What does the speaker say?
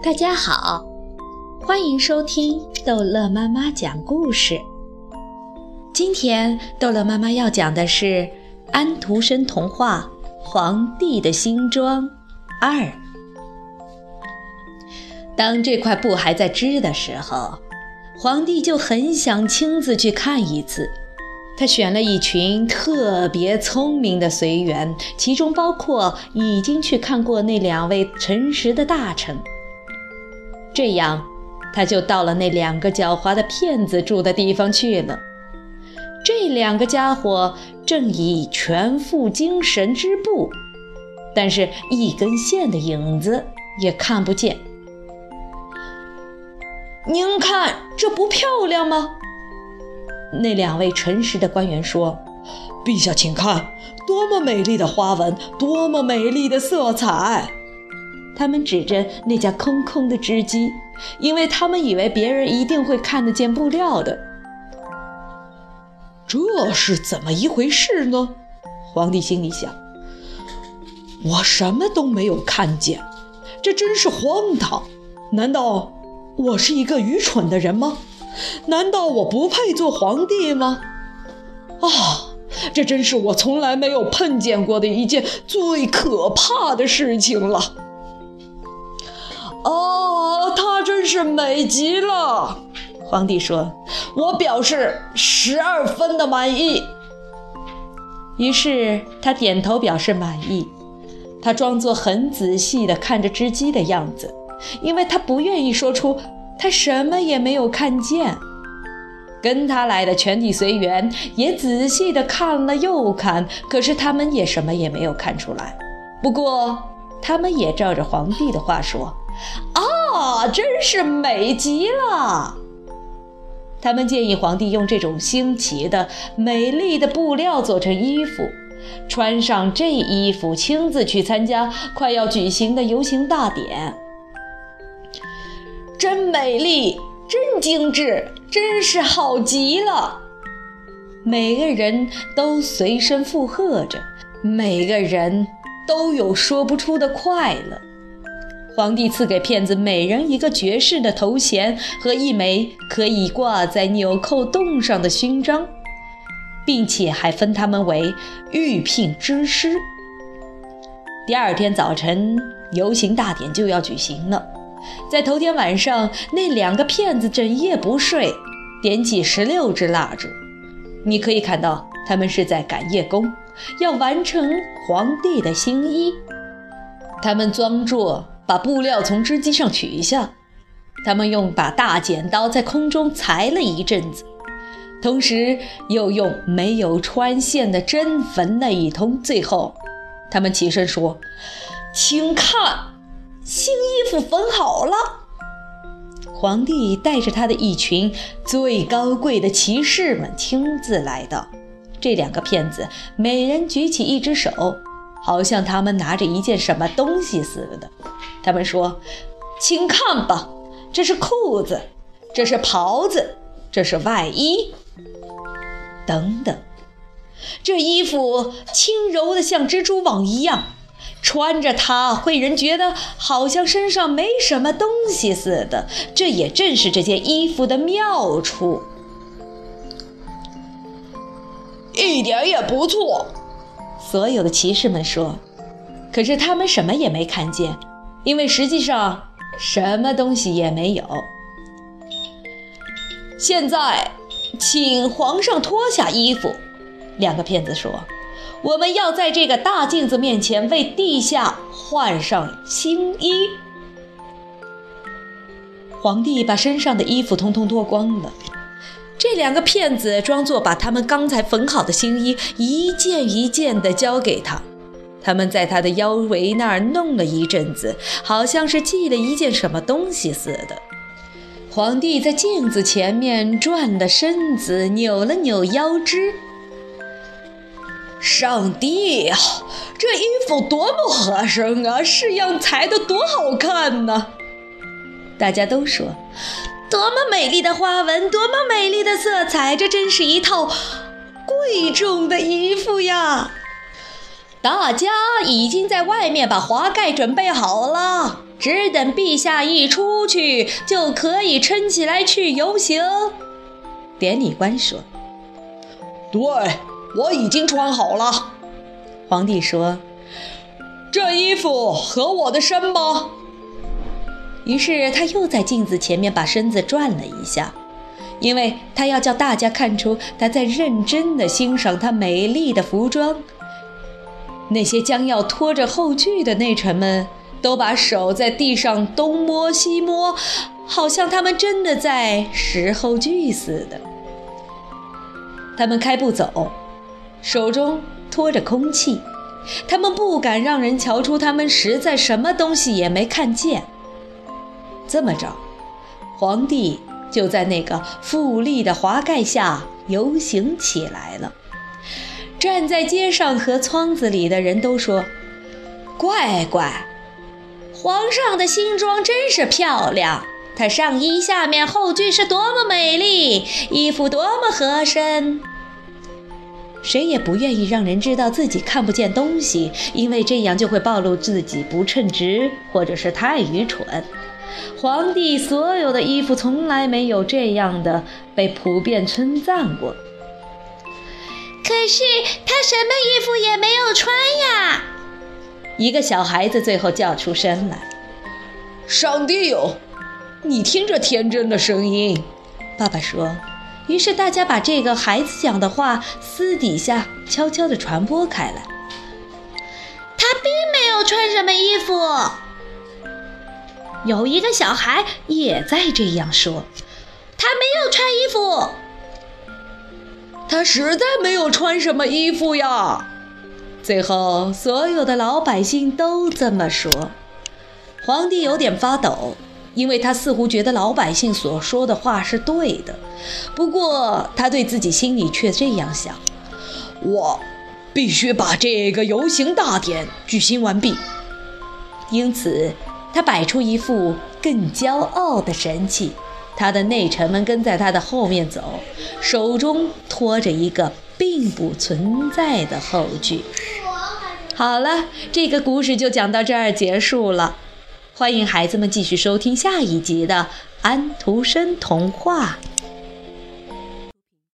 大家好，欢迎收听逗乐妈妈讲故事。今天逗乐妈妈要讲的是安徒生童话《皇帝的新装二》。当这块布还在织的时候，皇帝就很想亲自去看一次。他选了一群特别聪明的随员，其中包括已经去看过那两位诚实的大臣。这样，他就到了那两个狡猾的骗子住的地方去了。这两个家伙正以全副精神织布，但是一根线的影子也看不见。您看，这不漂亮吗？那两位诚实的官员说：“陛下，请看，多么美丽的花纹，多么美丽的色彩！”他们指着那架空空的织机，因为他们以为别人一定会看得见布料的。这是怎么一回事呢？皇帝心里想：“我什么都没有看见，这真是荒唐！难道我是一个愚蠢的人吗？”难道我不配做皇帝吗？啊，这真是我从来没有碰见过的一件最可怕的事情了！哦，她真是美极了！皇帝说：“我表示十二分的满意。”于是他点头表示满意。他装作很仔细地看着织机的样子，因为他不愿意说出。他什么也没有看见，跟他来的全体随员也仔细地看了又看，可是他们也什么也没有看出来。不过，他们也照着皇帝的话说：“啊，真是美极了！”他们建议皇帝用这种新奇的、美丽的布料做成衣服，穿上这衣服，亲自去参加快要举行的游行大典。真美丽，真精致，真是好极了！每个人都随声附和着，每个人都有说不出的快乐。皇帝赐给骗子每人一个爵士的头衔和一枚可以挂在纽扣洞上的勋章，并且还分他们为御聘之师。第二天早晨，游行大典就要举行了。在头天晚上，那两个骗子整夜不睡，点起十六支蜡烛。你可以看到，他们是在赶夜工，要完成皇帝的新衣。他们装作把布料从织机上取下，他们用把大剪刀在空中裁了一阵子，同时又用没有穿线的针缝了一通。最后，他们起身说：“请看。”新衣服缝好了，皇帝带着他的一群最高贵的骑士们亲自来到。这两个骗子每人举起一只手，好像他们拿着一件什么东西似的。他们说：“请看吧，这是裤子，这是袍子，这是外衣，等等。这衣服轻柔的像蜘蛛网一样。”穿着它会人觉得好像身上没什么东西似的，这也正是这件衣服的妙处。一点也不错，所有的骑士们说。可是他们什么也没看见，因为实际上什么东西也没有。现在，请皇上脱下衣服。两个骗子说。我们要在这个大镜子面前为陛下换上新衣。皇帝把身上的衣服通通脱光了。这两个骗子装作把他们刚才缝好的新衣一件一件地交给他。他们在他的腰围那儿弄了一阵子，好像是系了一件什么东西似的。皇帝在镜子前面转了身子，扭了扭腰肢。上帝呀，这衣服多么合身啊！式样裁得多好看呢！大家都说，多么美丽的花纹，多么美丽的色彩，这真是一套贵重的衣服呀！大家已经在外面把华盖准备好了。只等陛下一出去，就可以撑起来去游行。”典礼官说：“对，我已经穿好了。”皇帝说：“这衣服合我的身吗？”于是他又在镜子前面把身子转了一下，因为他要叫大家看出他在认真地欣赏他美丽的服装。那些将要拖着后锯的内臣们都把手在地上东摸西摸，好像他们真的在拾后锯似的。他们开步走，手中托着空气，他们不敢让人瞧出他们实在什么东西也没看见。这么着，皇帝就在那个富丽的华盖下游行起来了。站在街上和窗子里的人都说：“乖乖，皇上的新装真是漂亮！他上衣下面后裾是多么美丽，衣服多么合身。”谁也不愿意让人知道自己看不见东西，因为这样就会暴露自己不称职或者是太愚蠢。皇帝所有的衣服从来没有这样的被普遍称赞过。可是他什么衣服也没有穿呀！一个小孩子最后叫出声来：“上帝哟，你听这天真的声音。”爸爸说。于是大家把这个孩子讲的话私底下悄悄地传播开来。他并没有穿什么衣服。有一个小孩也在这样说：“他没有穿衣服，他实在没有穿什么衣服呀。”最后，所有的老百姓都这么说。皇帝有点发抖，因为他似乎觉得老百姓所说的话是对的。不过，他对自己心里却这样想：“我必须把这个游行大典举行完毕。”因此。他摆出一副更骄傲的神气，他的内臣们跟在他的后面走，手中托着一个并不存在的后句。好了，这个故事就讲到这儿结束了。欢迎孩子们继续收听下一集的《安徒生童话》。